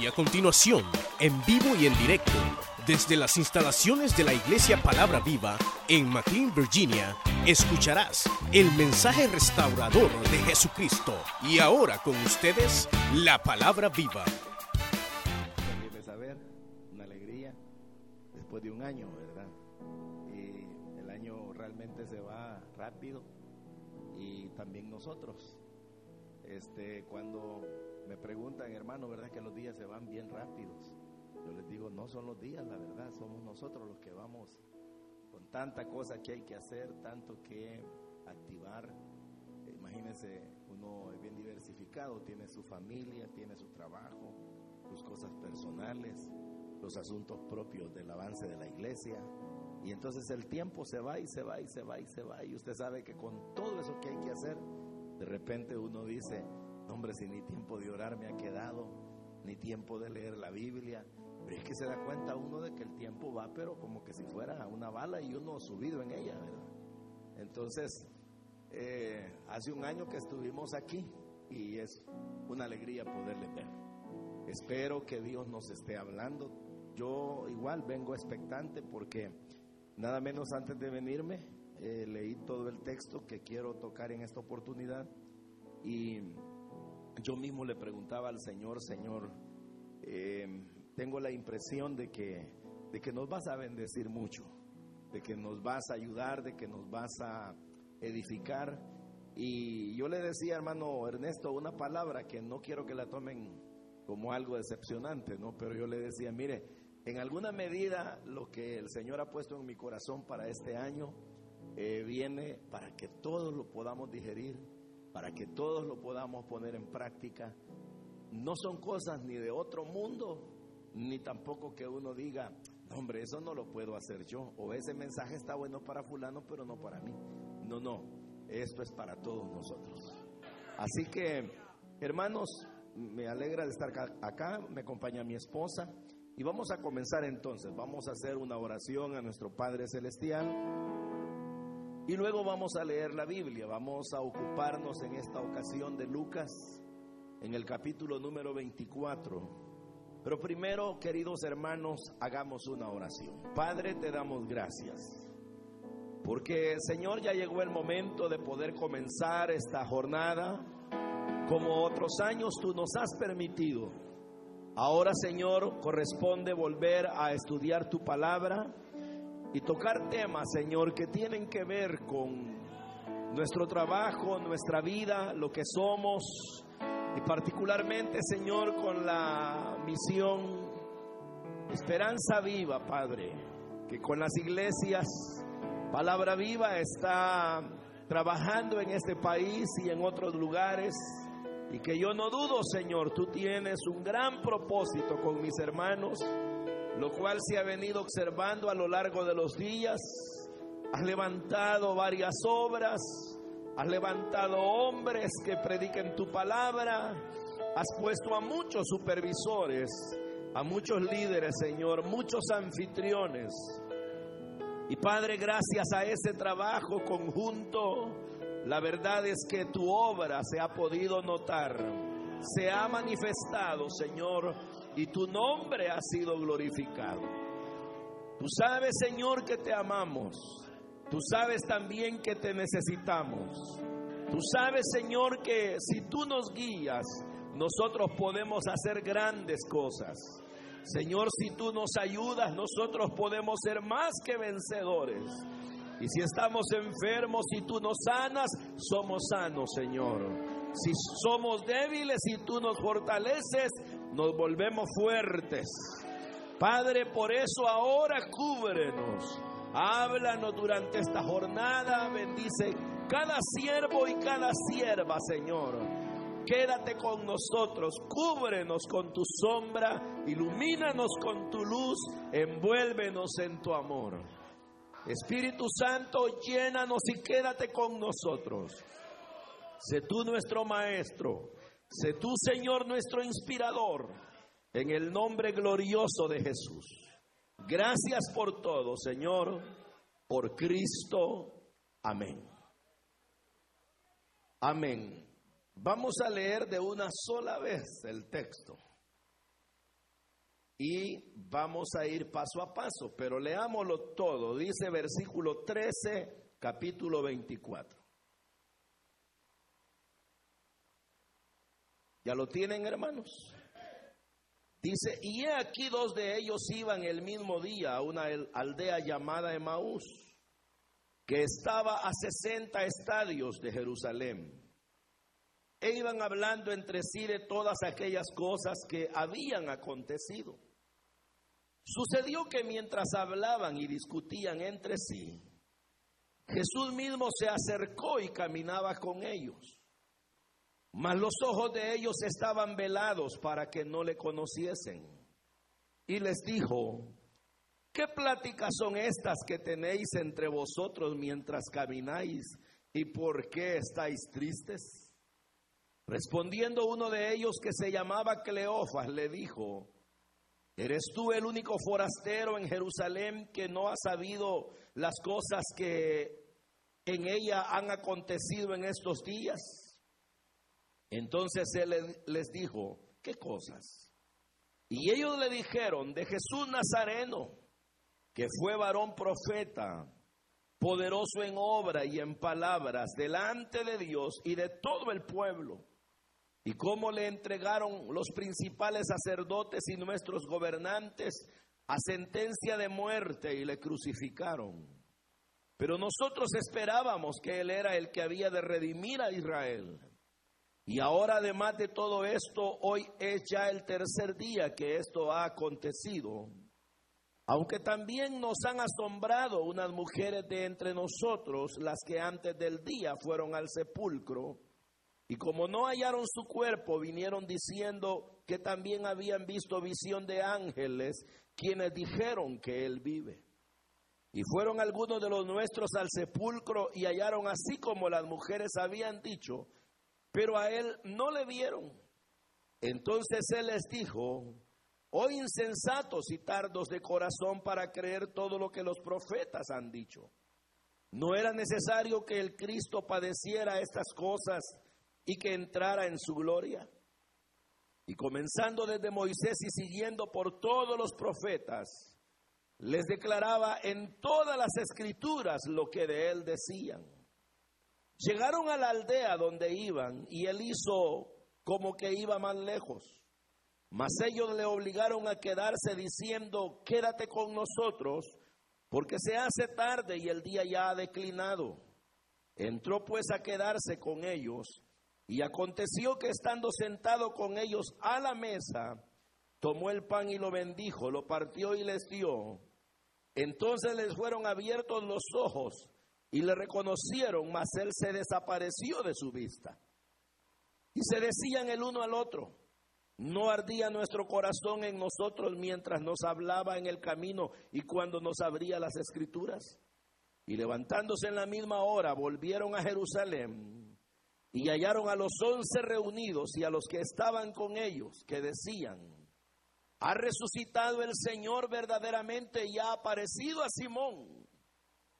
Y a continuación, en vivo y en directo, desde las instalaciones de la Iglesia Palabra Viva en McLean, Virginia, escucharás el mensaje restaurador de Jesucristo. Y ahora con ustedes, la Palabra Viva. saber, una alegría, después de un año, ¿verdad? Y el año realmente se va rápido y también nosotros. Este, cuando me preguntan, hermano, ¿verdad que los días se van bien rápidos? Yo les digo, no son los días, la verdad, somos nosotros los que vamos con tanta cosa que hay que hacer, tanto que activar. Imagínense, uno es bien diversificado, tiene su familia, tiene su trabajo, sus cosas personales, los asuntos propios del avance de la iglesia. Y entonces el tiempo se va y se va y se va y se va. Y usted sabe que con todo eso que hay que hacer, de repente uno dice, hombre, si ni tiempo de orar me ha quedado, ni tiempo de leer la Biblia. Pero es que se da cuenta uno de que el tiempo va, pero como que si fuera una bala y uno subido en ella, ¿verdad? Entonces, eh, hace un año que estuvimos aquí y es una alegría poderle ver. Espero que Dios nos esté hablando. Yo igual vengo expectante porque nada menos antes de venirme eh, leí todo el texto que quiero tocar en esta oportunidad y yo mismo le preguntaba al Señor, Señor, eh, tengo la impresión de que, de que nos vas a bendecir mucho, de que nos vas a ayudar, de que nos vas a edificar. Y yo le decía, hermano Ernesto, una palabra que no quiero que la tomen como algo decepcionante, ¿no? Pero yo le decía, mire, en alguna medida lo que el Señor ha puesto en mi corazón para este año eh, viene para que todos lo podamos digerir, para que todos lo podamos poner en práctica. No son cosas ni de otro mundo, ni tampoco que uno diga, hombre, eso no lo puedo hacer yo, o ese mensaje está bueno para fulano, pero no para mí. No, no, esto es para todos nosotros. Así que, hermanos, me alegra de estar acá, me acompaña mi esposa y vamos a comenzar entonces, vamos a hacer una oración a nuestro Padre Celestial y luego vamos a leer la Biblia, vamos a ocuparnos en esta ocasión de Lucas en el capítulo número 24. Pero primero, queridos hermanos, hagamos una oración. Padre, te damos gracias. Porque, Señor, ya llegó el momento de poder comenzar esta jornada como otros años tú nos has permitido. Ahora, Señor, corresponde volver a estudiar tu palabra y tocar temas, Señor, que tienen que ver con nuestro trabajo, nuestra vida, lo que somos, y particularmente, Señor, con la misión Esperanza Viva, Padre, que con las iglesias Palabra Viva está trabajando en este país y en otros lugares. Y que yo no dudo, Señor, tú tienes un gran propósito con mis hermanos, lo cual se ha venido observando a lo largo de los días. Has levantado varias obras, Has levantado hombres que prediquen tu palabra. Has puesto a muchos supervisores, a muchos líderes, Señor, muchos anfitriones. Y Padre, gracias a ese trabajo conjunto, la verdad es que tu obra se ha podido notar, se ha manifestado, Señor, y tu nombre ha sido glorificado. Tú sabes, Señor, que te amamos. Tú sabes también que te necesitamos. Tú sabes, Señor, que si tú nos guías, nosotros podemos hacer grandes cosas. Señor, si tú nos ayudas, nosotros podemos ser más que vencedores. Y si estamos enfermos y tú nos sanas, somos sanos, Señor. Si somos débiles y tú nos fortaleces, nos volvemos fuertes. Padre, por eso ahora cúbrenos Háblanos durante esta jornada, bendice cada siervo y cada sierva, Señor. Quédate con nosotros, cúbrenos con tu sombra, ilumínanos con tu luz, envuélvenos en tu amor. Espíritu Santo, llénanos y quédate con nosotros. Sé tú nuestro Maestro, sé tú Señor nuestro inspirador, en el nombre glorioso de Jesús. Gracias por todo, Señor, por Cristo. Amén. Amén. Vamos a leer de una sola vez el texto. y vamos a ir paso a paso, pero leámoslo todo. Dice versículo 13, capítulo 24. ¿Ya lo tienen, hermanos? Dice, y aquí dos de ellos iban el mismo día a una aldea llamada Emaús, que estaba a 60 estadios de Jerusalén. E iban hablando entre sí de todas aquellas cosas que habían acontecido. Sucedió que mientras hablaban y discutían entre sí, Jesús mismo se acercó y caminaba con ellos. Mas los ojos de ellos estaban velados para que no le conociesen. Y les dijo, ¿qué pláticas son estas que tenéis entre vosotros mientras camináis? ¿Y por qué estáis tristes? Respondiendo uno de ellos que se llamaba Cleofas, le dijo, ¿eres tú el único forastero en Jerusalén que no ha sabido las cosas que en ella han acontecido en estos días? Entonces él les dijo, ¿qué cosas? Y ellos le dijeron, de Jesús Nazareno, que fue varón profeta, poderoso en obra y en palabras, delante de Dios y de todo el pueblo y cómo le entregaron los principales sacerdotes y nuestros gobernantes a sentencia de muerte y le crucificaron. Pero nosotros esperábamos que Él era el que había de redimir a Israel. Y ahora además de todo esto, hoy es ya el tercer día que esto ha acontecido. Aunque también nos han asombrado unas mujeres de entre nosotros, las que antes del día fueron al sepulcro y como no hallaron su cuerpo, vinieron diciendo que también habían visto visión de ángeles, quienes dijeron que él vive. Y fueron algunos de los nuestros al sepulcro y hallaron así como las mujeres habían dicho, pero a él no le vieron. Entonces él les dijo, oh insensatos y tardos de corazón para creer todo lo que los profetas han dicho. No era necesario que el Cristo padeciera estas cosas y que entrara en su gloria. Y comenzando desde Moisés y siguiendo por todos los profetas, les declaraba en todas las escrituras lo que de él decían. Llegaron a la aldea donde iban y él hizo como que iba más lejos. Mas ellos le obligaron a quedarse diciendo, quédate con nosotros, porque se hace tarde y el día ya ha declinado. Entró pues a quedarse con ellos y aconteció que estando sentado con ellos a la mesa, tomó el pan y lo bendijo, lo partió y les dio. Entonces les fueron abiertos los ojos y le reconocieron, mas él se desapareció de su vista. Y se decían el uno al otro, no ardía nuestro corazón en nosotros mientras nos hablaba en el camino y cuando nos abría las escrituras. Y levantándose en la misma hora, volvieron a Jerusalén y hallaron a los once reunidos y a los que estaban con ellos, que decían, ha resucitado el Señor verdaderamente y ha aparecido a Simón.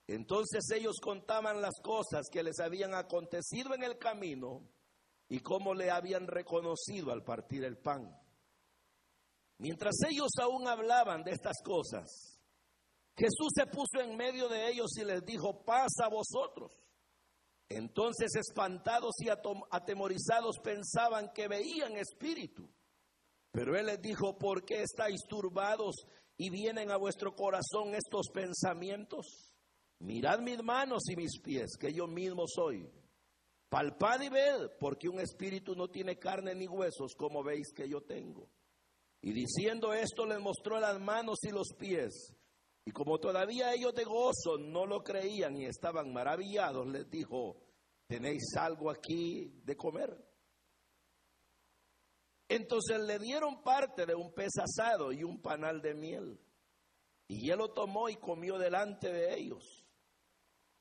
Entonces ellos contaban las cosas que les habían acontecido en el camino y cómo le habían reconocido al partir el pan. Mientras ellos aún hablaban de estas cosas, Jesús se puso en medio de ellos y les dijo, paz a vosotros. Entonces espantados y atemorizados pensaban que veían espíritu. Pero él les dijo, ¿por qué estáis turbados y vienen a vuestro corazón estos pensamientos? Mirad mis manos y mis pies, que yo mismo soy. Palpad y ved, porque un espíritu no tiene carne ni huesos, como veis que yo tengo. Y diciendo esto les mostró las manos y los pies. Y como todavía ellos de gozo no lo creían y estaban maravillados, les dijo, ¿tenéis algo aquí de comer? Entonces le dieron parte de un pez asado y un panal de miel. Y él lo tomó y comió delante de ellos.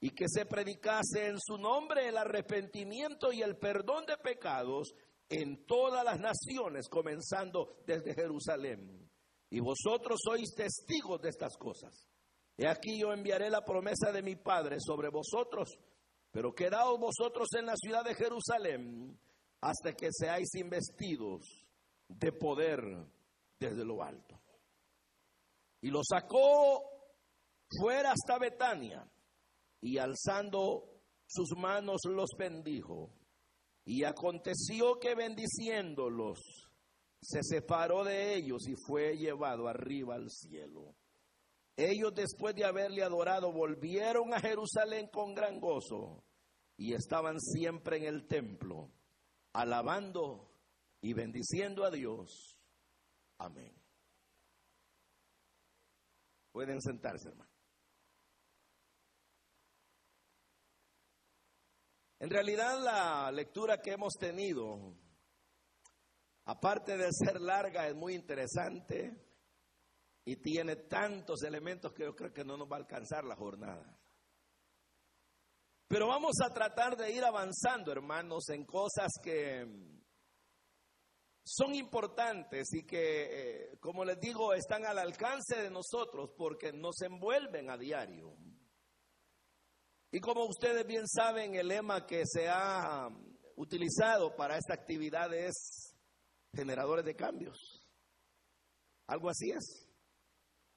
y que se predicase en su nombre el arrepentimiento y el perdón de pecados en todas las naciones, comenzando desde Jerusalén. Y vosotros sois testigos de estas cosas. He aquí yo enviaré la promesa de mi Padre sobre vosotros, pero quedaos vosotros en la ciudad de Jerusalén hasta que seáis investidos de poder desde lo alto. Y lo sacó fuera hasta Betania y alzando sus manos los bendijo. Y aconteció que bendiciéndolos, se separó de ellos y fue llevado arriba al cielo. Ellos después de haberle adorado volvieron a Jerusalén con gran gozo y estaban siempre en el templo, alabando y bendiciendo a Dios. Amén. Pueden sentarse, hermano. En realidad la lectura que hemos tenido, aparte de ser larga, es muy interesante y tiene tantos elementos que yo creo que no nos va a alcanzar la jornada. Pero vamos a tratar de ir avanzando, hermanos, en cosas que son importantes y que, eh, como les digo, están al alcance de nosotros porque nos envuelven a diario. Y como ustedes bien saben, el lema que se ha utilizado para esta actividad es generadores de cambios. Algo así es.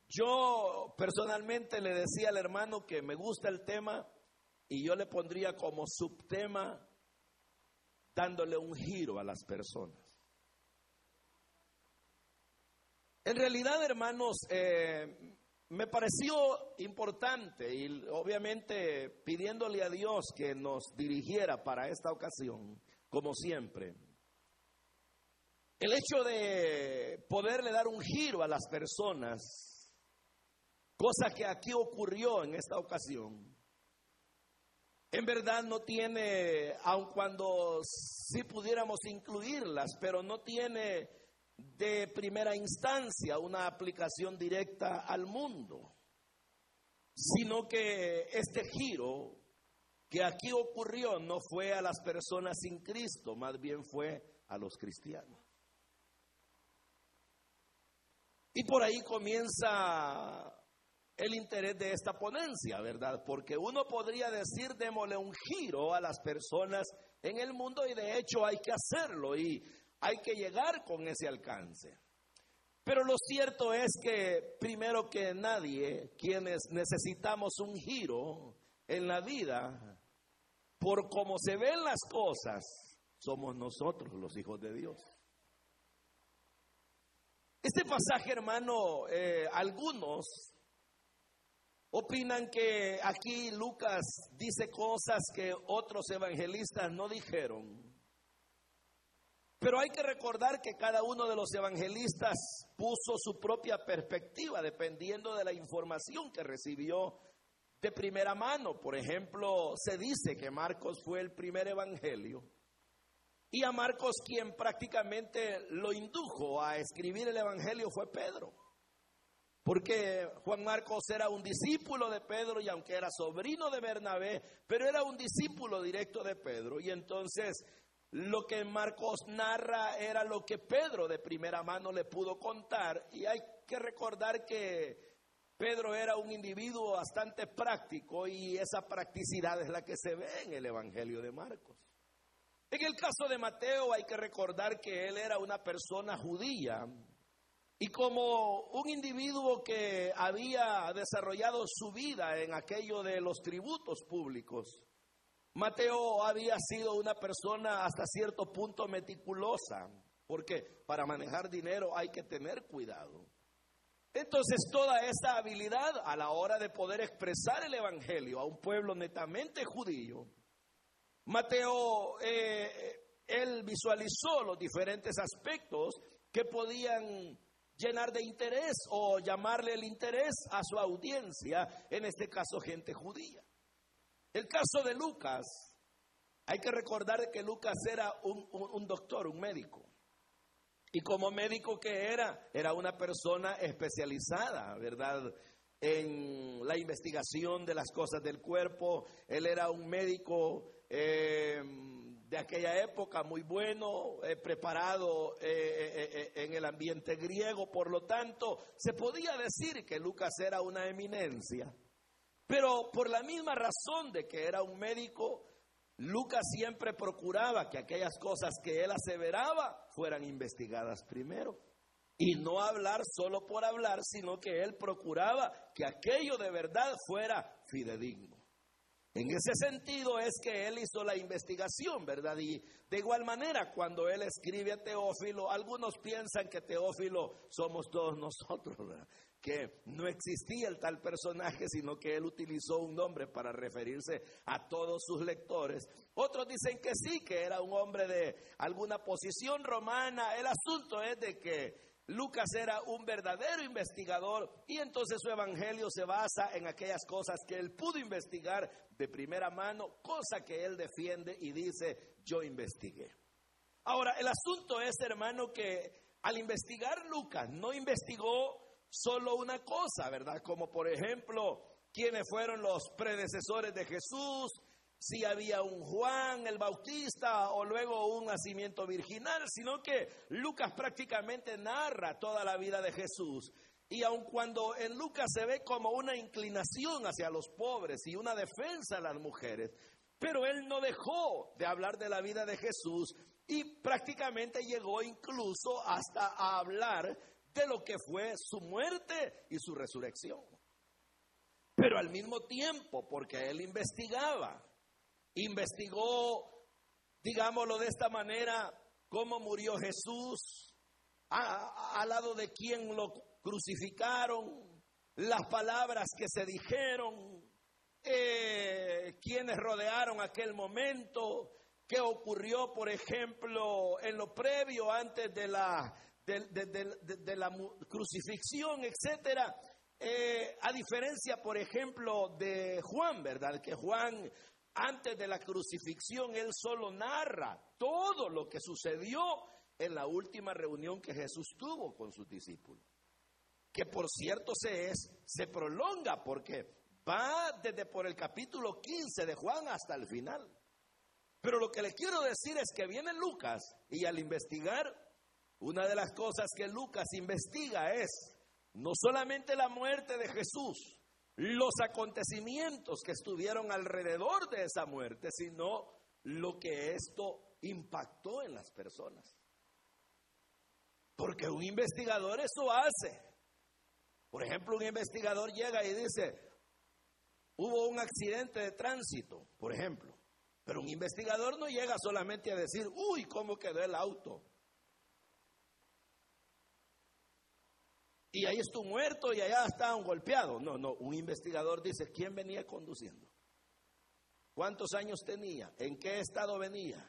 Yo personalmente le decía al hermano que me gusta el tema y yo le pondría como subtema dándole un giro a las personas. En realidad, hermanos, eh, me pareció importante y obviamente pidiéndole a Dios que nos dirigiera para esta ocasión, como siempre, el hecho de poderle dar un giro a las personas cosa que aquí ocurrió en esta ocasión, en verdad no tiene, aun cuando sí pudiéramos incluirlas, pero no tiene de primera instancia una aplicación directa al mundo, sino que este giro que aquí ocurrió no fue a las personas sin Cristo, más bien fue a los cristianos. Y por ahí comienza el interés de esta ponencia, ¿verdad? Porque uno podría decir, démosle un giro a las personas en el mundo y de hecho hay que hacerlo y hay que llegar con ese alcance. Pero lo cierto es que primero que nadie, quienes necesitamos un giro en la vida, por cómo se ven las cosas, somos nosotros los hijos de Dios. Este pasaje, hermano, eh, algunos Opinan que aquí Lucas dice cosas que otros evangelistas no dijeron. Pero hay que recordar que cada uno de los evangelistas puso su propia perspectiva dependiendo de la información que recibió de primera mano. Por ejemplo, se dice que Marcos fue el primer evangelio y a Marcos quien prácticamente lo indujo a escribir el evangelio fue Pedro. Porque Juan Marcos era un discípulo de Pedro y aunque era sobrino de Bernabé, pero era un discípulo directo de Pedro. Y entonces lo que Marcos narra era lo que Pedro de primera mano le pudo contar. Y hay que recordar que Pedro era un individuo bastante práctico y esa practicidad es la que se ve en el Evangelio de Marcos. En el caso de Mateo hay que recordar que él era una persona judía y como un individuo que había desarrollado su vida en aquello de los tributos públicos, Mateo había sido una persona hasta cierto punto meticulosa, porque para manejar dinero hay que tener cuidado. Entonces toda esa habilidad a la hora de poder expresar el Evangelio a un pueblo netamente judío, Mateo, eh, él visualizó los diferentes aspectos que podían llenar de interés o llamarle el interés a su audiencia, en este caso gente judía. El caso de Lucas, hay que recordar que Lucas era un, doctor, un médico. Y como médico que era, era una persona especializada, ¿verdad? En la investigación de las cosas del cuerpo. Él era un médico eh, de aquella época muy bueno, eh, preparado eh, en el ambiente griego. Por lo tanto, se podía decir que Lucas era una eminencia. Pero por la misma razón de que era un médico, Lucas siempre procuraba que aquellas cosas que él aseveraba fueran investigadas primero. Y no hablar solo por hablar, sino que él procuraba que aquello de verdad fuera fidedigno. En ese sentido es que él hizo la investigación, ¿verdad? Y de igual manera, cuando él escribe a Teófilo, algunos piensan que Teófilo somos todos nosotros, ¿verdad? Que no existía el tal personaje, sino que él utilizó un nombre para referirse a todos sus lectores. Otros dicen que sí, que era un hombre de alguna posición romana. El asunto es de que Lucas era un verdadero investigador y entonces su evangelio se basa en aquellas cosas que él pudo investigar de primera mano, cosa que él defiende y dice, yo investigué. Ahora, el asunto es, hermano, que al investigar Lucas no investigó solo una cosa, ¿verdad? Como por ejemplo, quiénes fueron los predecesores de Jesús, si había un Juan el Bautista o luego un nacimiento virginal, sino que Lucas prácticamente narra toda la vida de Jesús. Y aun cuando en Lucas se ve como una inclinación hacia los pobres y una defensa a las mujeres, pero él no dejó de hablar de la vida de Jesús y prácticamente llegó incluso hasta a hablar de lo que fue su muerte y su resurrección. Pero al mismo tiempo, porque él investigaba, investigó, digámoslo de esta manera, cómo murió Jesús, al lado de quién lo crucificaron, las palabras que se dijeron, eh, quienes rodearon aquel momento, qué ocurrió, por ejemplo, en lo previo antes de la de, la crucifixión, etcétera. Eh, a diferencia, por ejemplo, de Juan, ¿verdad? Que Juan, antes de la crucifixión, él solo narra todo lo que sucedió en la última reunión que Jesús tuvo con sus discípulos. Que por cierto se, es, se prolonga porque va desde por el capítulo 15 de Juan hasta el final. Pero lo que le quiero decir es que viene Lucas y al investigar una de las cosas que Lucas investiga es no solamente la muerte de Jesús, los acontecimientos que estuvieron alrededor de esa muerte, sino lo que esto impactó en las personas. Porque un investigador eso hace. Por ejemplo, un investigador llega y dice, hubo un accidente de tránsito, por ejemplo. Pero un investigador no llega solamente a decir, uy, ¿cómo quedó el auto? Y ahí estuvo muerto y allá un golpeado. No, no, un investigador dice, ¿quién venía conduciendo? ¿Cuántos años tenía? ¿En qué estado venía?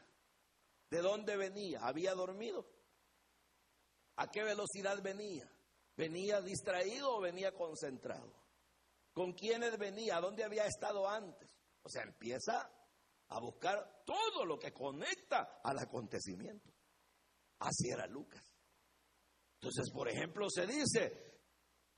¿De dónde venía? ¿Había dormido? ¿A qué velocidad venía? ¿Venía distraído o venía concentrado? ¿Con quiénes venía? ¿A dónde había estado antes? O sea, empieza a buscar todo lo que conecta al acontecimiento. Así era Lucas. Entonces, por ejemplo, se dice,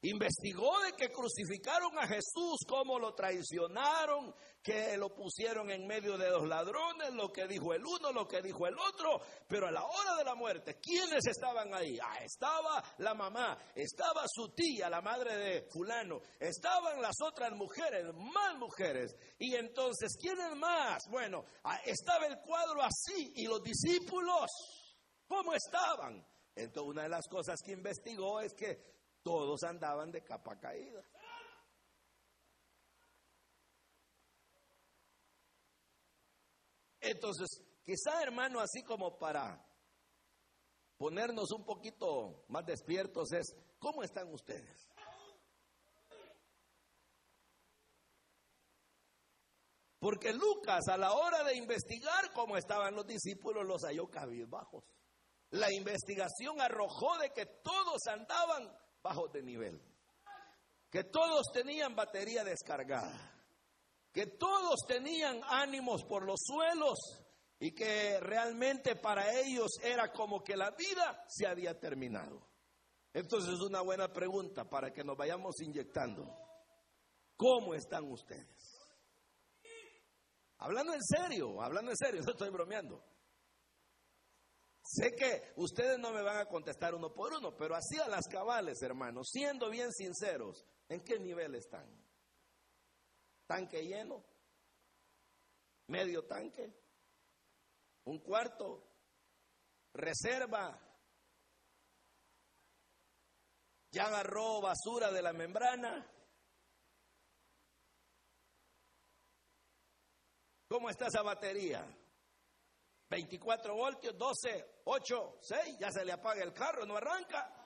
investigó de que crucificaron a Jesús, cómo lo traicionaron, que lo pusieron en medio de dos ladrones, lo que dijo el uno, lo que dijo el otro, pero a la hora de la muerte, ¿quiénes estaban ahí? Ah, estaba la mamá, estaba su tía, la madre de fulano, estaban las otras mujeres, más mujeres, y entonces, ¿quiénes más? Bueno, ah, estaba el cuadro así, y los discípulos, ¿cómo estaban? Entonces, una de las cosas que investigó es que todos andaban de capa caída. Entonces, quizá hermano, así como para ponernos un poquito más despiertos es, ¿cómo están ustedes? Porque Lucas a la hora de investigar cómo estaban los discípulos los halló cabizbajos. La investigación arrojó de que todos andaban bajo de nivel, que todos tenían batería descargada, que todos tenían ánimos por los suelos y que realmente para ellos era como que la vida se había terminado. Entonces es una buena pregunta para que nos vayamos inyectando. ¿Cómo están ustedes? Hablando en serio, hablando en serio, no estoy bromeando. Sé que ustedes no me van a contestar uno por uno, pero así a las cabales, hermanos, siendo bien sinceros, ¿en qué nivel están? ¿Tanque lleno? ¿Medio tanque? un cuarto, reserva, ya agarró basura de la membrana. ¿Cómo está esa batería? 24 voltios, 12, 8, 6, ya se le apaga el carro, no arranca.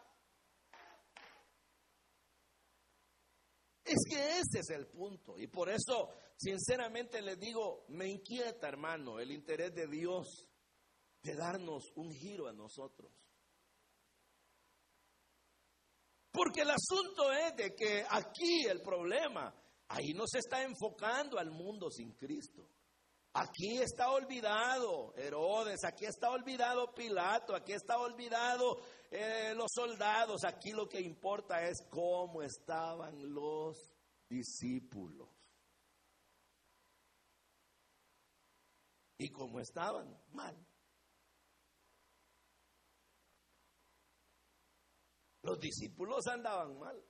Es que ese es el punto. Y por eso, sinceramente les digo, me inquieta, hermano, el interés de Dios de darnos un giro a nosotros. Porque el asunto es de que aquí el problema, ahí no se está enfocando al mundo sin Cristo. Aquí está olvidado Herodes, aquí está olvidado Pilato, aquí está olvidado eh, los soldados. Aquí lo que importa es cómo estaban los discípulos. Y cómo estaban mal. Los discípulos andaban mal.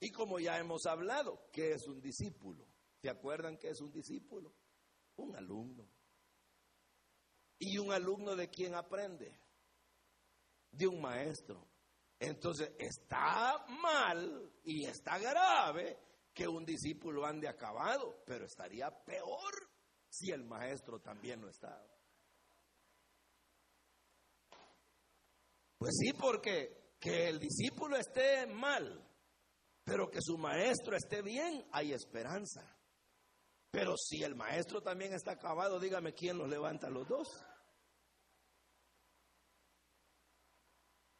Y como ya hemos hablado, ¿qué es un discípulo? ¿Se acuerdan qué es un discípulo? Un alumno. ¿Y un alumno de quién aprende? De un maestro. Entonces está mal y está grave que un discípulo ande acabado, pero estaría peor si el maestro también no estaba. Pues sí, porque que el discípulo esté mal, pero que su maestro esté bien, hay esperanza. Pero si el maestro también está acabado, dígame quién los levanta los dos.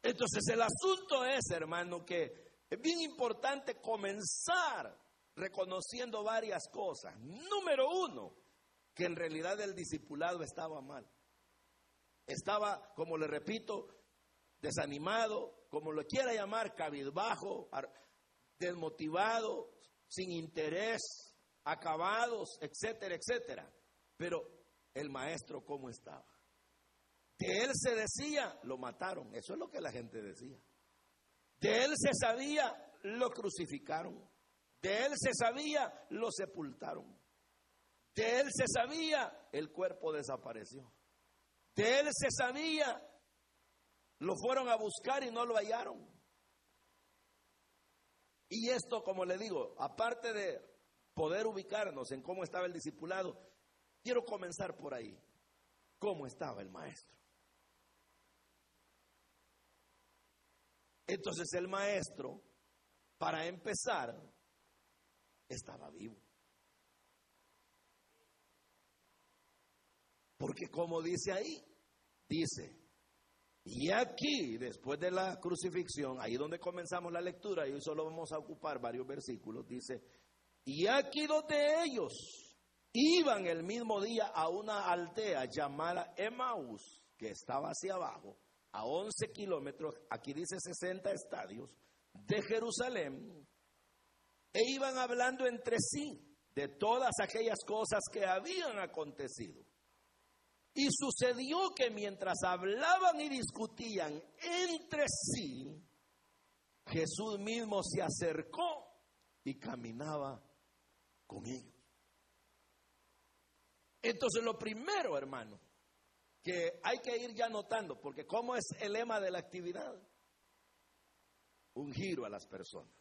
Entonces el asunto es, hermano, que es bien importante comenzar reconociendo varias cosas. Número uno, que en realidad el discipulado estaba mal. Estaba, como le repito, desanimado, como lo quiera llamar, cabizbajo, desmotivado, sin interés, acabados, etcétera, etcétera. Pero el maestro, ¿cómo estaba? De él se decía, lo mataron. Eso es lo que la gente decía. De él se sabía, lo crucificaron. De él se sabía, lo sepultaron. De él se sabía, el cuerpo desapareció. De él se sabía, lo fueron a buscar y no lo hallaron. Y esto, como le digo, aparte de poder ubicarnos en cómo estaba el discipulado, quiero comenzar por ahí. ¿Cómo estaba el maestro? Entonces el maestro, para empezar, estaba vivo. Porque como dice ahí, dice, y aquí, después de la crucifixión, ahí donde comenzamos la lectura, y hoy solo vamos a ocupar varios versículos, dice, y aquí dos de ellos iban el mismo día a una aldea llamada Emmaus, que estaba hacia abajo, a 11 kilómetros, aquí dice 60 estadios, de Jerusalén, e iban hablando entre sí de todas aquellas cosas que habían acontecido. Y sucedió que mientras hablaban y discutían entre sí, Jesús mismo se acercó y caminaba Entonces lo primero, hermano, que hay que ir ya notando, porque ¿cómo es el lema de la actividad? Un giro a las personas.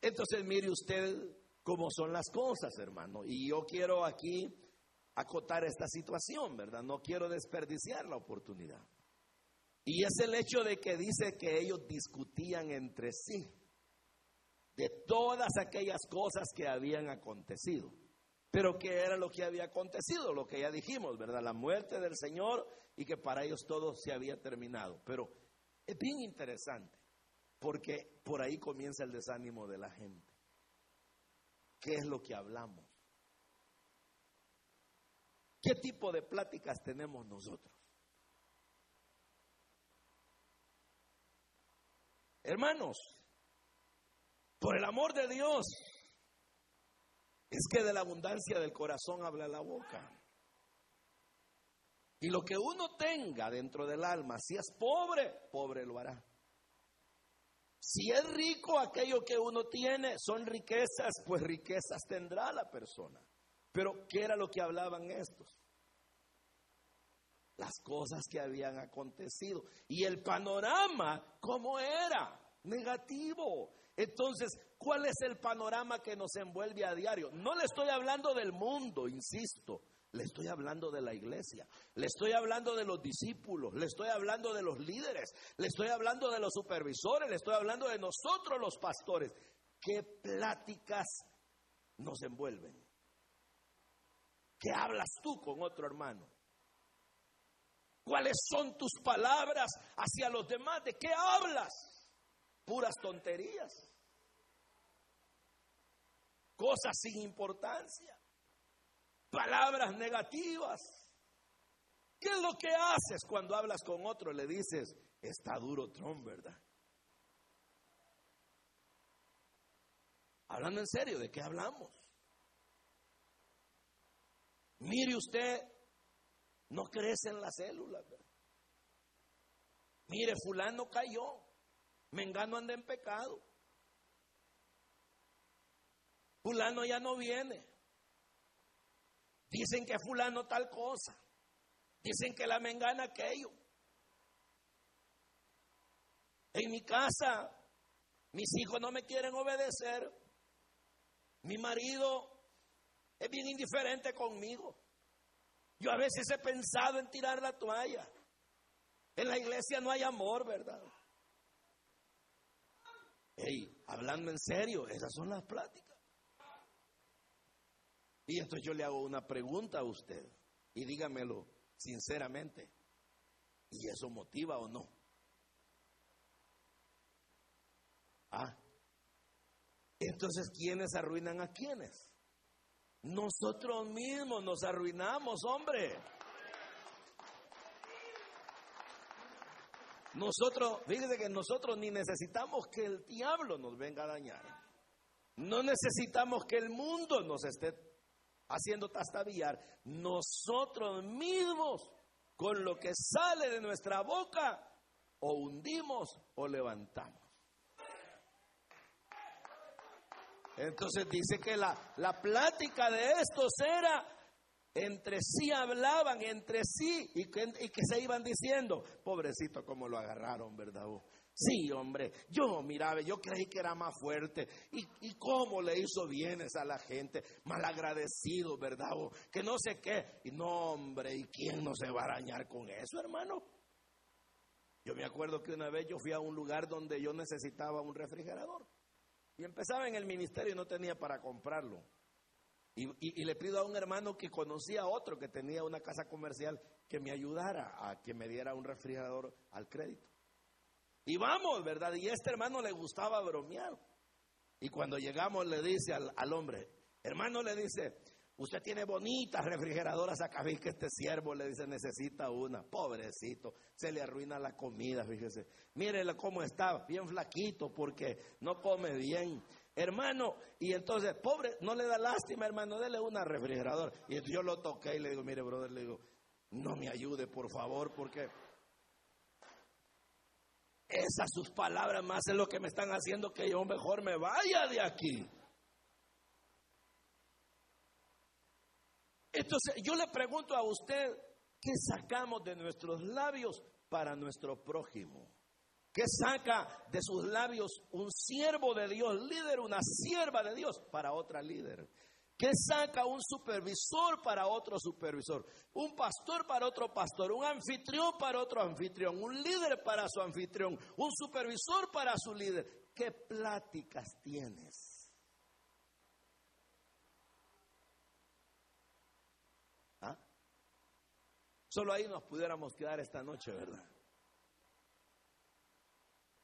Entonces mire usted cómo son las cosas, hermano. Y yo quiero aquí acotar esta situación, ¿verdad? No quiero desperdiciar la oportunidad. Y es el hecho de que dice que ellos discutían entre sí de todas aquellas cosas que habían acontecido. Pero ¿qué era lo que había acontecido? Lo que ya dijimos, ¿verdad? La muerte del Señor y que para ellos todo se había terminado. Pero es bien interesante, porque por ahí comienza el desánimo de la gente. ¿Qué es lo que hablamos? ¿Qué tipo de pláticas tenemos nosotros? Hermanos, por el amor de Dios, es que de la abundancia del corazón habla la boca. Y lo que uno tenga dentro del alma, si es pobre, pobre lo hará. Si es rico aquello que uno tiene, son riquezas, pues riquezas tendrá la persona. Pero ¿qué era lo que hablaban estos? Las cosas que habían acontecido. Y el panorama, ¿cómo era? Negativo. Entonces, ¿cuál es el panorama que nos envuelve a diario? No le estoy hablando del mundo, insisto. Le estoy hablando de la iglesia, le estoy hablando de los discípulos, le estoy hablando de los líderes, le estoy hablando de los supervisores, le estoy hablando de nosotros los pastores. ¿Qué pláticas nos envuelven? ¿Qué hablas tú con otro hermano? ¿Cuáles son tus palabras hacia los demás? ¿De qué hablas? Puras tonterías. Cosas sin importancia palabras negativas. ¿Qué es lo que haces cuando hablas con otro? Le dices, está duro Trump, ¿verdad? Hablando en serio, ¿de qué hablamos? Mire usted, no crece en las células. ¿verdad? Mire, fulano cayó, Mengano anda en pecado. Fulano ya no viene. Dicen que fulano tal cosa. Dicen que la mengana aquello. En mi casa, mis hijos no me quieren obedecer. Mi marido es bien indiferente conmigo. Yo a veces he pensado en tirar la toalla. En la iglesia no hay amor, ¿verdad? Hey, hablando en serio, esas son las pláticas. Y entonces yo le hago una pregunta a usted y dígamelo sinceramente. ¿Y eso motiva o no? Ah. Entonces, ¿quiénes arruinan a quiénes? Nosotros mismos nos arruinamos, hombre. Nosotros, fíjese que nosotros ni necesitamos que el diablo nos venga a dañar. No necesitamos que el mundo nos esté haciendo tastabillar, nosotros mismos, con lo que sale de nuestra boca, o hundimos o levantamos. Entonces dice que la, la plática de estos era, entre sí hablaban, entre sí, y que, y que se iban diciendo, pobrecito como lo agarraron, ¿verdad? Sí, hombre, yo miraba, yo creí que era más fuerte. ¿Y, y cómo le hizo bienes a la gente? Malagradecido, ¿verdad? que no sé qué. Y no, hombre, ¿y quién no se va a arañar con eso, hermano? Yo me acuerdo que una vez yo fui a un lugar donde yo necesitaba un refrigerador. Y empezaba en el ministerio y no tenía para comprarlo. Y, y, le pido a un hermano que conocía a otro que tenía una casa comercial que me ayudara a que me diera un refrigerador al crédito. Y vamos, ¿verdad? Y este hermano le gustaba bromear. Y cuando llegamos le dice al, hombre, hermano le dice, usted tiene bonitas refrigeradoras acá, vi que este siervo le dice, necesita una. Pobrecito, se le arruina la comida, fíjese. Mírele cómo está, bien flaquito porque no come bien. Hermano, y entonces, pobre, no le da lástima, hermano, dele una refrigeradora. Y yo lo toqué y le digo, mire, brother, le digo, no me ayude, por favor, porque esas sus palabras más es lo que me están haciendo que yo mejor me vaya de aquí. Entonces, yo le pregunto a usted, ¿qué sacamos de nuestros labios para nuestro prójimo? ¿Qué saca de sus labios un siervo de Dios, líder, una sierva de Dios para otra líder? ¿Qué saca un supervisor para otro supervisor? Un pastor para otro pastor, un anfitrión para otro anfitrión, un líder para su anfitrión, un supervisor para su líder. ¿Qué pláticas tienes? ¿Ah? Solo ahí nos pudiéramos quedar esta noche, ¿verdad?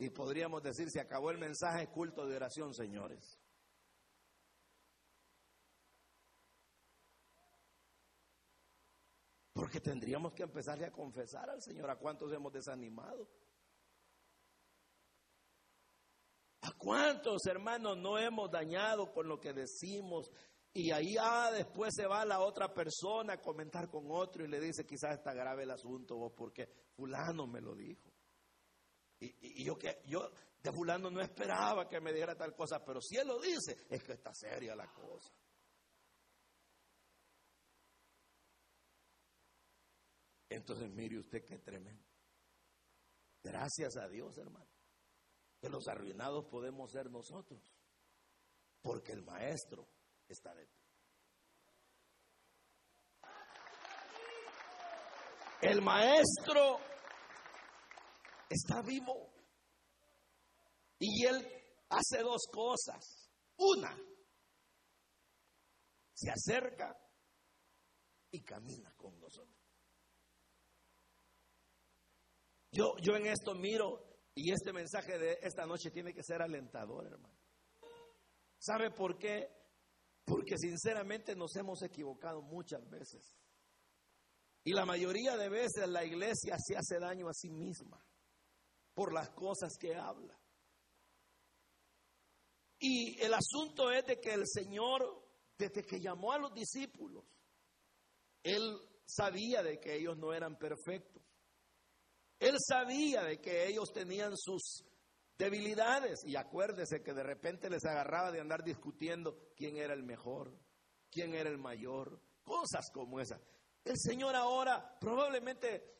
Y podríamos decir, se acabó el mensaje culto de oración, señores. Porque tendríamos que empezarle a confesar al Señor a cuántos hemos desanimado. ¿A cuántos hermanos no hemos dañado con lo que decimos? Y ahí ah, después se va la otra persona a comentar con otro y le dice, quizás está grave el asunto, vos, porque fulano me lo dijo. Y, yo que yo de fulano no esperaba que me dijera tal cosa, pero si él lo dice, es que está seria la cosa. Entonces mire usted qué tremendo. Gracias a Dios, hermano, que los arruinados podemos ser nosotros, porque el maestro está de pie. El maestro está vivo. Y él hace dos cosas. Una, se acerca y camina con nosotros. Yo, yo en esto miro y este mensaje de esta noche tiene que ser alentador, hermano. ¿Sabe por qué? Porque sinceramente nos hemos equivocado muchas veces. Y la mayoría de veces la iglesia se hace daño a sí misma por las cosas que habla. Y el asunto es de que el Señor, desde que llamó a los discípulos, Él sabía de que ellos no eran perfectos. Él sabía de que ellos tenían sus debilidades. Y acuérdese que de repente les agarraba de andar discutiendo quién era el mejor, quién era el mayor, cosas como esas. El Señor ahora probablemente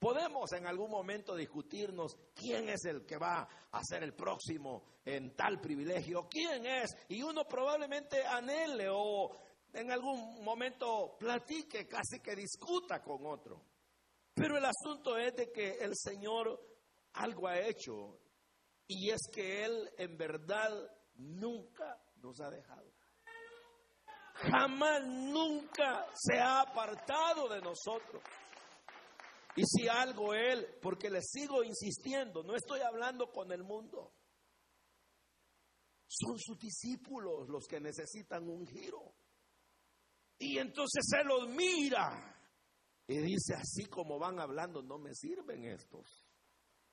Podemos en algún momento discutirnos quién es el que va a ser el próximo en tal privilegio, quién es, y uno probablemente anhele o en algún momento platique, casi que discuta con otro. Pero el asunto es de que el Señor algo ha hecho y es que Él en verdad nunca nos ha dejado. Jamás, nunca se ha apartado de nosotros. Y si algo Él, porque le sigo insistiendo, no estoy hablando con el mundo. Son sus discípulos los que necesitan un giro. Y entonces Él los mira y dice, así como van hablando, no me sirven estos.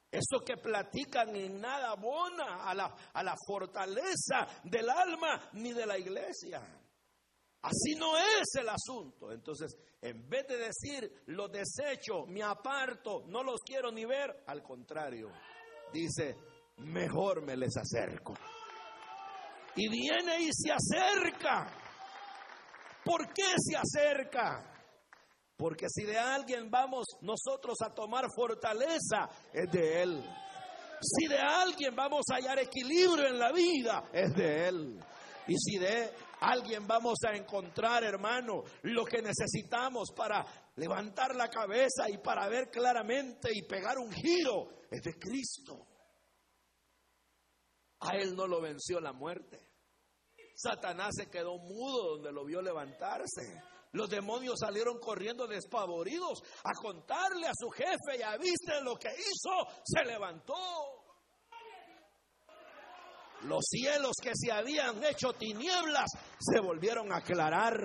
Eso que platican en nada abona a la, a la fortaleza del alma ni de la iglesia. Así no es el asunto. Entonces, en vez de decir, los desecho, me aparto, no los quiero ni ver, al contrario, dice, mejor me les acerco. Y viene y se acerca. ¿Por qué se acerca? Porque si de alguien vamos nosotros a tomar fortaleza, es de Él. Si de alguien vamos a hallar equilibrio en la vida, es de Él. Y si de alguien vamos a encontrar, hermano, lo que necesitamos para levantar la cabeza y para ver claramente y pegar un giro, es de Cristo. A él no lo venció la muerte. Satanás se quedó mudo donde lo vio levantarse. Los demonios salieron corriendo despavoridos a contarle a su jefe, ya viste lo que hizo, se levantó. Los cielos que se habían hecho tinieblas se volvieron a aclarar.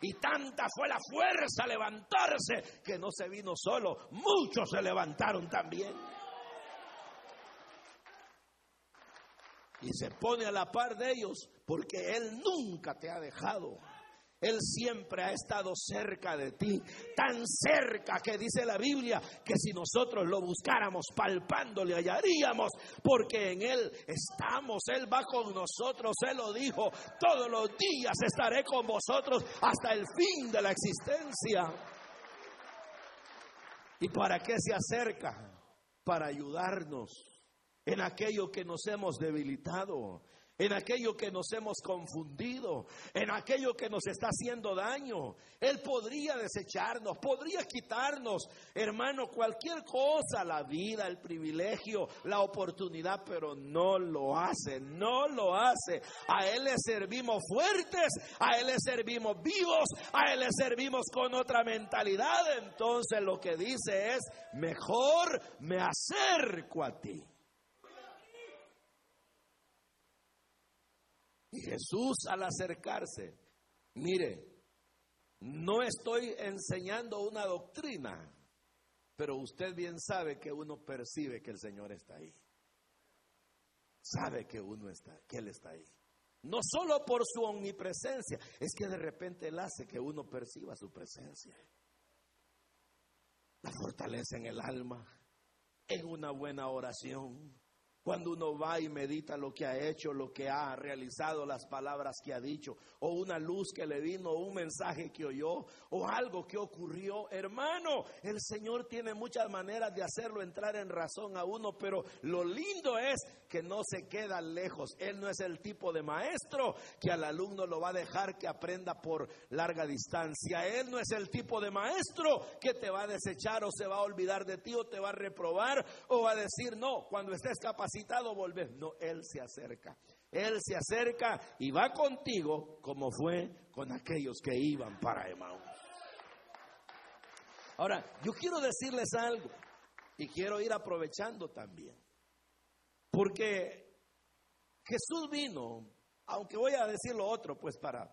Y tanta fue la fuerza a levantarse que no se vino solo, muchos se levantaron también. Y se pone a la par de ellos porque Él nunca te ha dejado. Él siempre ha estado cerca de ti, tan cerca que dice la Biblia que si nosotros lo buscáramos palpando le hallaríamos, porque en Él estamos, Él va con nosotros, Él lo dijo, todos los días estaré con vosotros hasta el fin de la existencia. ¿Y para qué se acerca? Para ayudarnos en aquello que nos hemos debilitado en aquello que nos hemos confundido, en aquello que nos está haciendo daño. Él podría desecharnos, podría quitarnos, hermano, cualquier cosa, la vida, el privilegio, la oportunidad, pero no lo hace, no lo hace. A Él le servimos fuertes, a Él le servimos vivos, a Él le servimos con otra mentalidad. Entonces lo que dice es, mejor me acerco a ti. Y Jesús al acercarse, mire, No estoy enseñando una doctrina, pero usted bien sabe que uno percibe que el Señor está ahí. Sabe que uno está, que Él está ahí. No solo por su omnipresencia, es que de repente Él hace que uno perciba su presencia. La fortaleza en el alma, en una buena oración, cuando uno va y medita lo que ha hecho, lo que ha realizado, las palabras que ha dicho, o una luz que le vino, o un mensaje que oyó, o algo que ocurrió. Hermano, el Señor tiene muchas maneras de hacerlo entrar en razón a uno, pero lo lindo es que no se queda lejos. Él no es el tipo de maestro que al alumno lo va a dejar que aprenda por larga distancia. Él no es el tipo de maestro que te va a desechar o se va a olvidar de ti o te va a reprobar o va a decir, no, cuando estés capaz volver. No, Él se acerca. Él se acerca y va contigo como fue con aquellos que iban para Emaús. Ahora, yo quiero decirles algo y quiero ir aprovechando también. Porque Jesús vino, aunque voy a decir lo otro, pues para,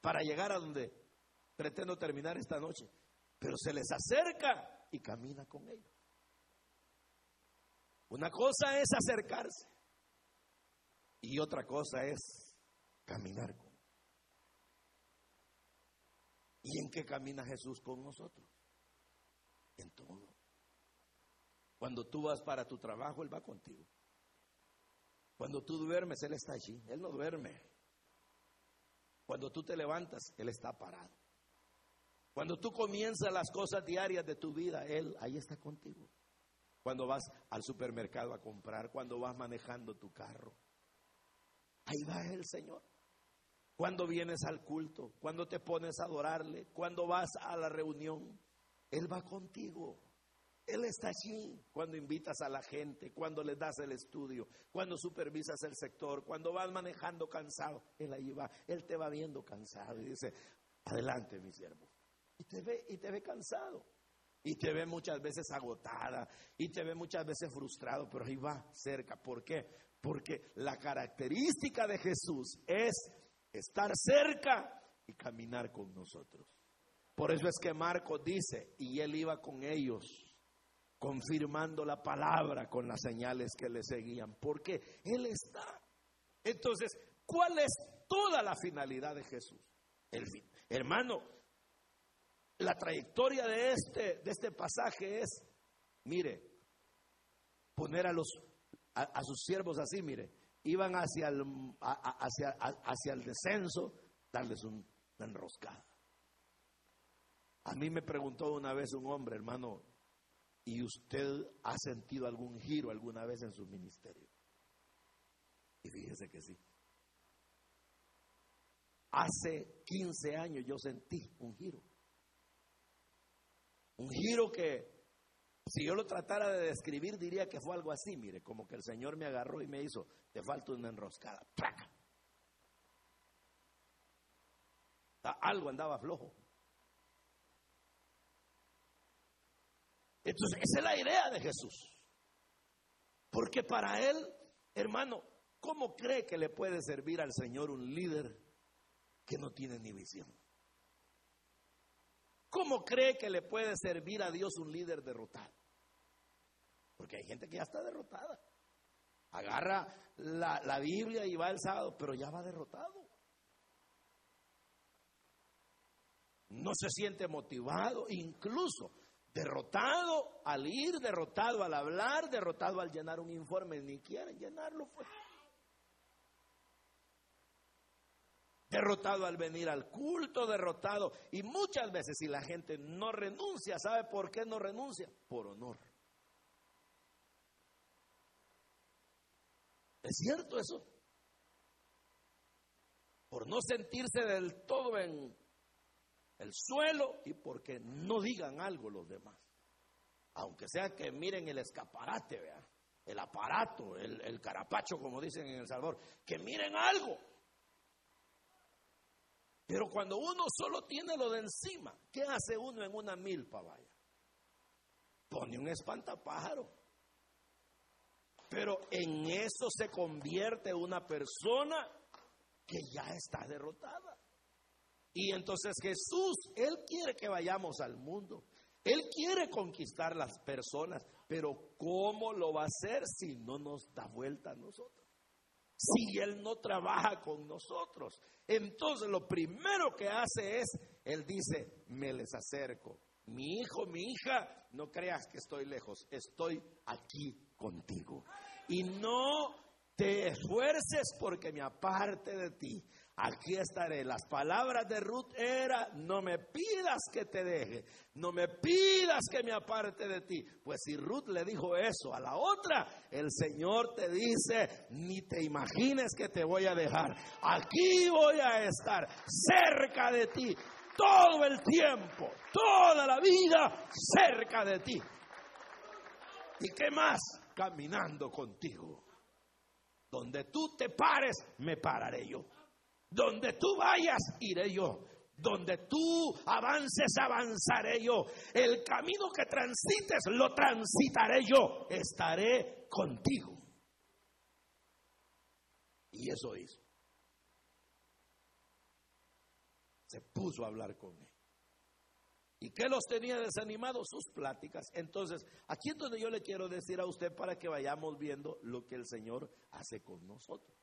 para llegar a donde pretendo terminar esta noche. Pero se les acerca y camina con ellos. Una cosa es acercarse y otra cosa es caminar con. ¿Y en qué camina Jesús con nosotros? En todo. Cuando tú vas para tu trabajo, Él va contigo. Cuando tú duermes, Él está allí. Él no duerme. Cuando tú te levantas, Él está parado. Cuando tú comienzas las cosas diarias de tu vida, Él ahí está contigo cuando vas al supermercado a comprar, cuando vas manejando tu carro. Ahí va el Señor. Cuando vienes al culto, cuando te pones a adorarle, cuando vas a la reunión, Él va contigo. Él está allí cuando invitas a la gente, cuando le das el estudio, cuando supervisas el sector, cuando vas manejando cansado. Él ahí va, Él te va viendo cansado y dice, adelante mi siervo. Y te ve, y te ve cansado. Y te ve muchas veces agotada y te ve muchas veces frustrado, pero ahí va cerca. ¿Por qué? Porque la característica de Jesús es estar cerca y caminar con nosotros. Por eso es que Marcos dice, y él iba con ellos, confirmando la palabra con las señales que le seguían, porque él está. Entonces, ¿cuál es toda la finalidad de Jesús? El. Hermano, la trayectoria de este, de este pasaje es, mire, poner a, los, a, sus siervos así, mire, iban hacia el, hacia, hacia el descenso, darles una enroscada. A mí me preguntó una vez un hombre, hermano, ¿y usted ha sentido algún giro alguna vez en su ministerio? Y fíjese que sí. Hace 15 años yo sentí un giro. Un giro que, si yo lo tratara de describir, diría que fue algo así, mire, como que el Señor me agarró y me hizo, te falta una enroscada. Algo andaba flojo. Entonces, esa es la idea de Jesús. Porque para él, hermano, ¿cómo cree que le puede servir al Señor un líder que no tiene ni visión? ¿Cómo cree que le puede servir a Dios un líder derrotado? Porque hay gente que ya está derrotada. Agarra la, Biblia y va el sábado, pero ya va derrotado. No se siente motivado, incluso derrotado al ir, derrotado al hablar, derrotado al llenar un informe, ni quieren llenarlo. Pues. Derrotado al venir al culto, derrotado. Y muchas veces si la gente no renuncia, ¿sabe por qué no renuncia? Por honor. ¿Es cierto eso? Por no sentirse del todo en el suelo y porque no digan algo los demás. Aunque sea que miren el escaparate, el aparato, el, el carapacho, como dicen en El Salvador, que miren algo. Pero cuando uno solo tiene lo de encima, ¿qué hace uno en una milpa, vaya? Pone un espantapájaro. Pero en eso se convierte una persona que ya está derrotada. Y entonces Jesús, Él quiere que vayamos al mundo. Él quiere conquistar las personas, pero ¿cómo lo va a hacer si no nos da vuelta a nosotros? Si Él no trabaja con nosotros. Entonces lo primero que hace es, Él dice, me les acerco. Mi hijo, mi hija, no creas que estoy lejos, estoy aquí contigo. Y no te esfuerces porque me aparte de ti aquí estaré. Las palabras de Ruth era, no me pidas que te deje, no me pidas que me aparte de ti. Pues si Ruth le dijo eso a la otra, el Señor te dice, ni te imagines que te voy a dejar. Aquí voy a estar cerca de ti todo el tiempo, toda la vida cerca de ti. ¿Y qué más? Caminando contigo. Donde tú te pares, me pararé yo. Donde tú vayas, iré yo. Donde tú avances, avanzaré yo. El camino que transites, lo transitaré yo. Estaré contigo. Y eso hizo. Se puso a hablar con él. ¿Y qué los tenía desanimados? Sus pláticas. Entonces, aquí es donde yo le quiero decir a usted para que vayamos viendo lo que el Señor hace con nosotros.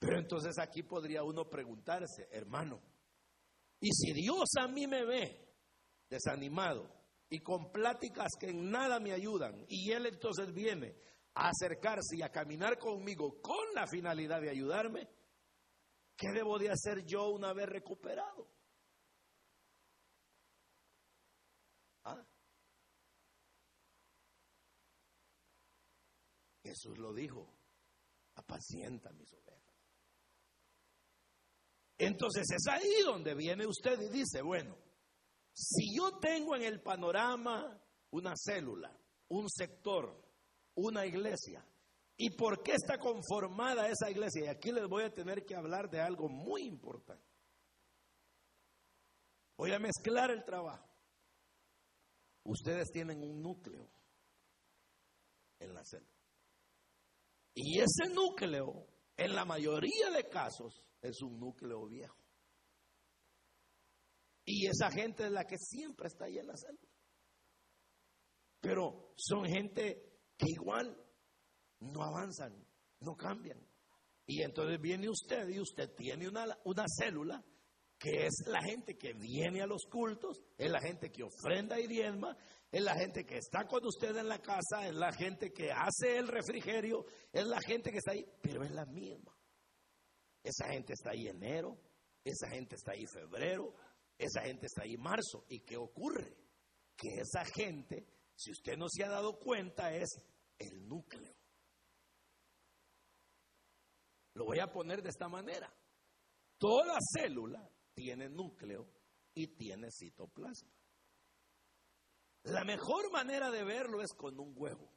Pero entonces aquí podría uno preguntarse, hermano, ¿y si Dios a mí me ve desanimado y con pláticas que en nada me ayudan y Él entonces viene a acercarse y a caminar conmigo con la finalidad de ayudarme, ¿qué debo de hacer yo una vez recuperado? ¿Ah? Jesús lo dijo, apacienta mis ovejas. Entonces es ahí donde viene usted y dice, bueno, si yo tengo en el panorama una célula, un sector, una iglesia, ¿y por qué está conformada esa iglesia? Y aquí les voy a tener que hablar de algo muy importante. Voy a mezclar el trabajo. Ustedes tienen un núcleo en la célula. Y ese núcleo, en la mayoría de casos, es un núcleo viejo. Y esa gente es la que siempre está ahí en la célula. Pero son gente que igual no avanzan, no cambian. Y entonces viene usted y usted tiene una, una célula que es la gente que viene a los cultos, es la gente que ofrenda y diezma, es la gente que está con usted en la casa, es la gente que hace el refrigerio, es la gente que está ahí, pero es la misma. Esa gente está ahí enero, esa gente está ahí febrero, esa gente está ahí marzo. ¿Y qué ocurre? Que esa gente, si usted no se ha dado cuenta, es el núcleo. Lo voy a poner de esta manera. Toda célula tiene núcleo y tiene citoplasma. La mejor manera de verlo es con un huevo.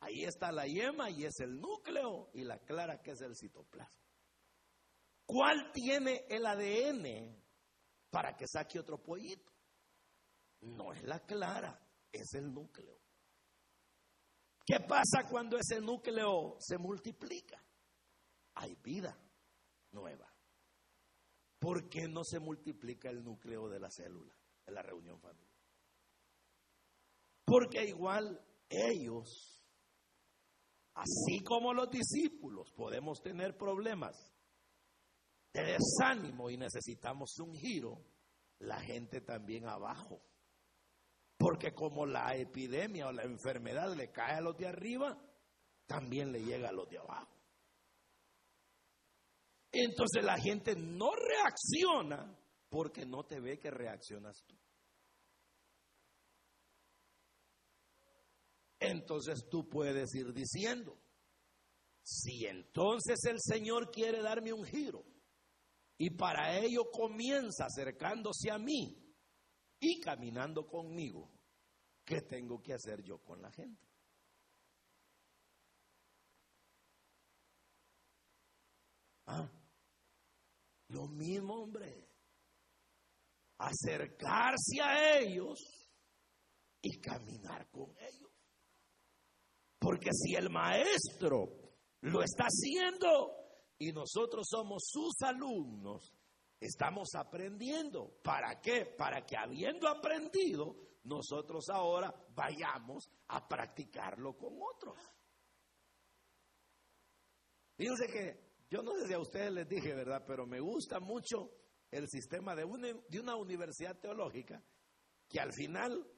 Ahí está la yema y es el núcleo y la clara que es el citoplasma. ¿Cuál tiene el ADN para que saque otro pollito? No es la clara, es el núcleo. ¿Qué pasa cuando ese núcleo se multiplica? Hay vida nueva. ¿Por qué no se multiplica el núcleo de la célula en la reunión familiar? Porque igual ellos, así como los discípulos, podemos tener problemas de desánimo y necesitamos un giro, la gente también abajo. Porque como la epidemia o la enfermedad le cae a los de arriba, también le llega a los de abajo. Entonces la gente no reacciona porque no te ve que reaccionas tú. Entonces tú puedes ir diciendo, si entonces el Señor quiere darme un giro, y para ello comienza acercándose a mí y caminando conmigo. ¿Qué tengo que hacer yo con la gente? Ah, lo mismo, hombre. Acercarse a ellos y caminar con ellos. Porque si el maestro lo está haciendo, y nosotros somos sus alumnos, Estamos aprendiendo. ¿Para qué? Para que habiendo aprendido, nosotros ahora vayamos a practicarlo con otros. Fíjense que yo no sé si a ustedes les dije, ¿verdad? Pero me gusta mucho el sistema de una, de una universidad teológica que al final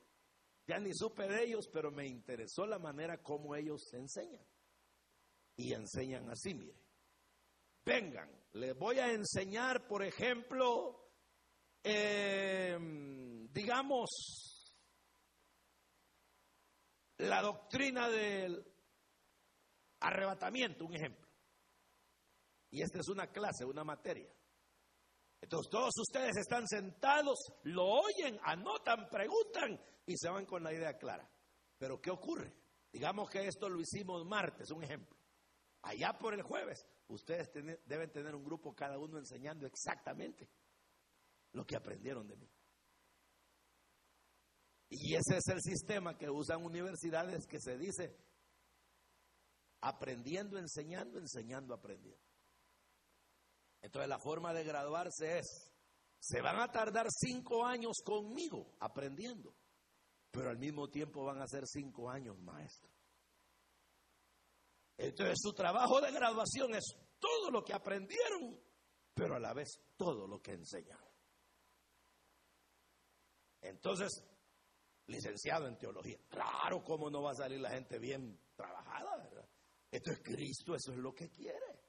ya ni supe de ellos, pero me interesó la manera como ellos enseñan. Y enseñan así, mire. Vengan, les voy a enseñar, por ejemplo, em, digamos, la doctrina del arrebatamiento, un ejemplo. Y esta es una clase, una materia. Entonces todos ustedes están sentados, lo oyen, anotan, preguntan y se van con la idea clara. Pero ¿qué ocurre? Digamos que esto lo hicimos martes, un ejemplo. Allá por el jueves, ustedes deben tener un grupo cada uno enseñando exactamente lo que aprendieron de mí. Y ese es el sistema que usan universidades que se dice aprendiendo, enseñando, enseñando, aprendiendo. Entonces la forma de graduarse es, se van a tardar cinco años conmigo aprendiendo, pero al mismo tiempo van a ser cinco años maestros. Entonces su trabajo de graduación es todo lo que aprendieron, pero a la vez todo lo que enseñaron. Entonces, licenciado en teología, claro, cómo no va a salir la gente bien trabajada, ¿verdad? Esto es Cristo, eso es lo que quiere.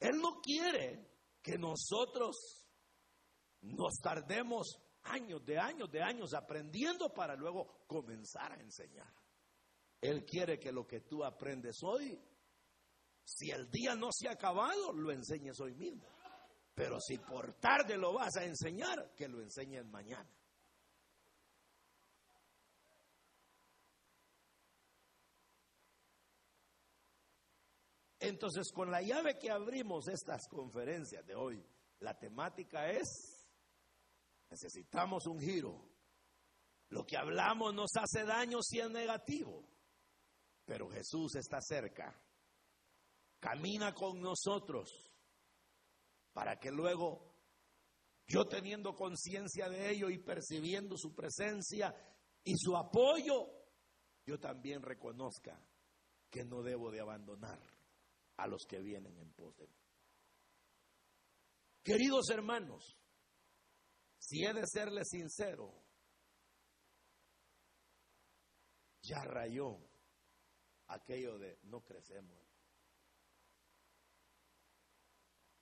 Él no quiere que nosotros nos tardemos años de años de años aprendiendo para luego comenzar a enseñar. Él quiere que lo que tú aprendes hoy, si el día no se ha acabado, lo enseñes hoy mismo. Pero si por tarde lo vas a enseñar, que lo enseñes mañana. Entonces, con la llave que abrimos estas conferencias de hoy, la temática es, necesitamos un giro. Lo que hablamos nos hace daño si es negativo, pero Jesús está cerca, camina con nosotros, para que luego, yo teniendo conciencia de ello y percibiendo su presencia y su apoyo, yo también reconozca que no debo de abandonar a los que vienen en pos de mí. Queridos hermanos, si he de serle sincero, ya rayó aquello de no crecemos.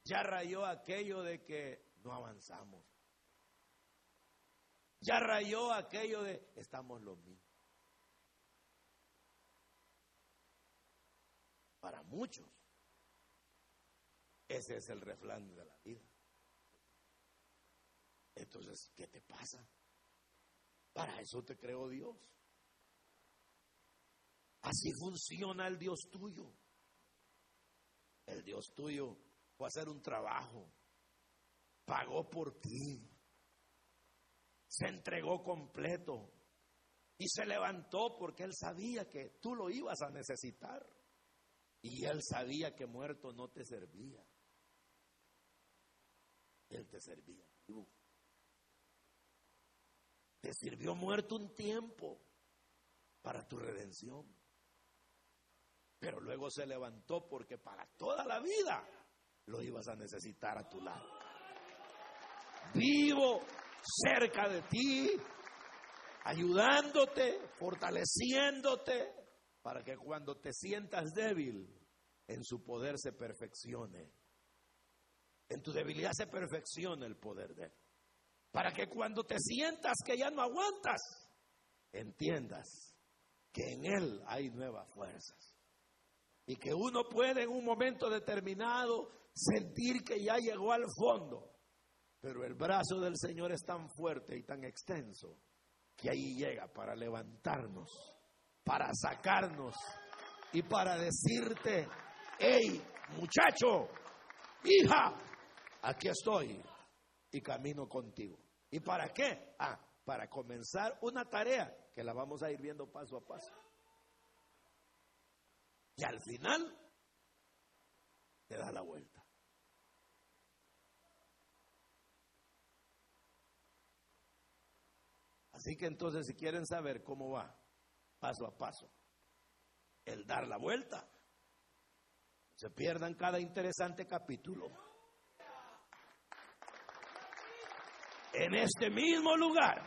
Ya rayó aquello de que no avanzamos. Ya rayó aquello de estamos los mismos. Para muchos ese es el refrán de la vida. Entonces, ¿qué te pasa? Para eso te creó Dios. Así funciona el Dios tuyo. El Dios tuyo fue a hacer un trabajo, pagó por ti, se entregó completo y se levantó porque él sabía que tú lo ibas a necesitar y él sabía que muerto no te servía. Él te servía Te sirvió muerto un tiempo para tu redención. Pero luego se levantó porque para toda la vida lo ibas a necesitar a tu lado. Vivo cerca de ti, ayudándote, fortaleciéndote, para que cuando te sientas débil, en su poder se perfeccione en tu debilidad se perfecciona el poder de Él. Para que cuando te sientas que ya no aguantas, entiendas que en Él hay nuevas fuerzas. Y que uno puede en un momento determinado sentir que ya llegó al fondo. Pero el brazo del Señor es tan fuerte y tan extenso que ahí llega para levantarnos, para sacarnos y para decirte, hey muchacho, hija, aquí estoy y camino contigo. ¿Y para qué? Ah, para comenzar una tarea que la vamos a ir viendo paso a paso. Y al final, te da la vuelta. Así que entonces si quieren saber cómo va, paso a paso, el dar la vuelta, se pierdan cada interesante capítulo. En este mismo lugar,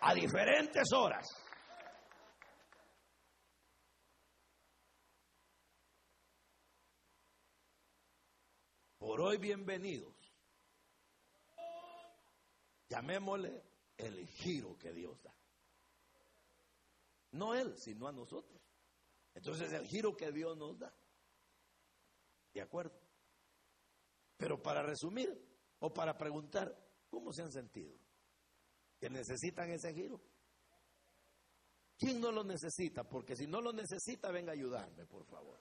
a diferentes horas. Por hoy bienvenidos. Llamémosle el giro que Dios da. No Él, sino a nosotros. Entonces el giro que Dios nos da. ¿De acuerdo? Pero para resumir o para preguntar, ¿cómo se han sentido? ¿Que necesitan ese giro? ¿Quién no lo necesita? Porque si no lo necesita, venga a ayudarme, por favor.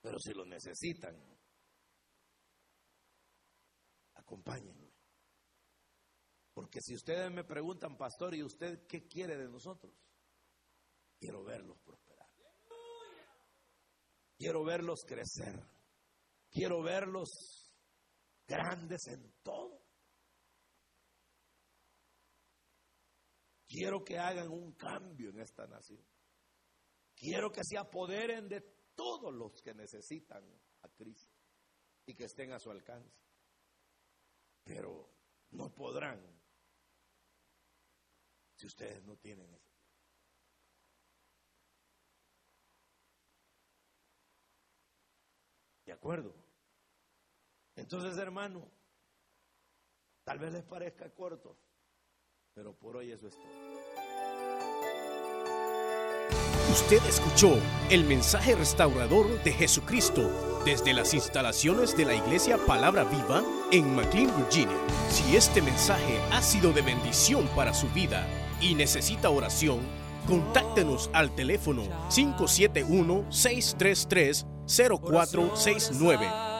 Pero si lo necesitan, acompáñenme. Porque si ustedes me preguntan, pastor, ¿y usted qué quiere de nosotros? Quiero verlos prosperar. Quiero verlos crecer. Quiero verlos grandes en todo. Quiero que hagan un cambio en esta nación. Quiero que se apoderen de todos los que necesitan a Cristo y que estén a su alcance. Pero no podrán si ustedes no tienen eso. ¿De acuerdo? Entonces, hermano, tal vez les parezca corto, pero por hoy eso es todo. Usted escuchó el mensaje restaurador de Jesucristo desde las instalaciones de la iglesia Palabra Viva en McLean, Virginia. Si este mensaje ha sido de bendición para su vida y necesita oración, contáctenos al teléfono 571-633-0469.